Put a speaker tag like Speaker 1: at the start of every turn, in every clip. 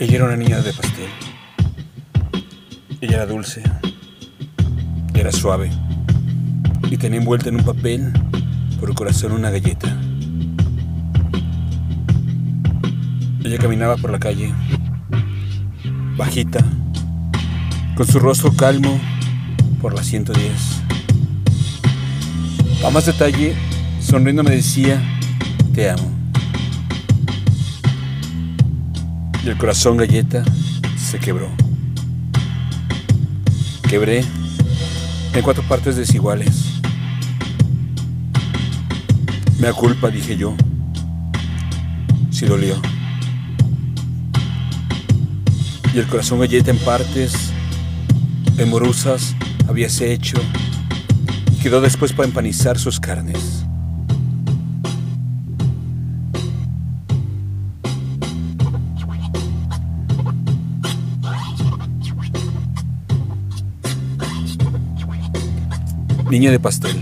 Speaker 1: Ella era una niña de pastel. Ella era dulce. Era suave. Y tenía envuelta en un papel por el corazón una galleta. Ella caminaba por la calle, bajita, con su rostro calmo por la 110. A más detalle, sonriendo me decía, te amo. Y el corazón galleta se quebró. Quebré en cuatro partes desiguales. Me da culpa, dije yo. Si dolió. Y el corazón galleta en partes, en morusas, habíase hecho y quedó después para empanizar sus carnes. Niña de pastel.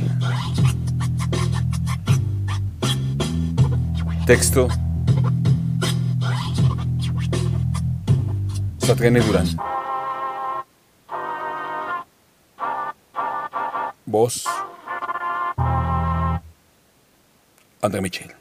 Speaker 1: Texto. Satrene Durán. Voz. André Michel.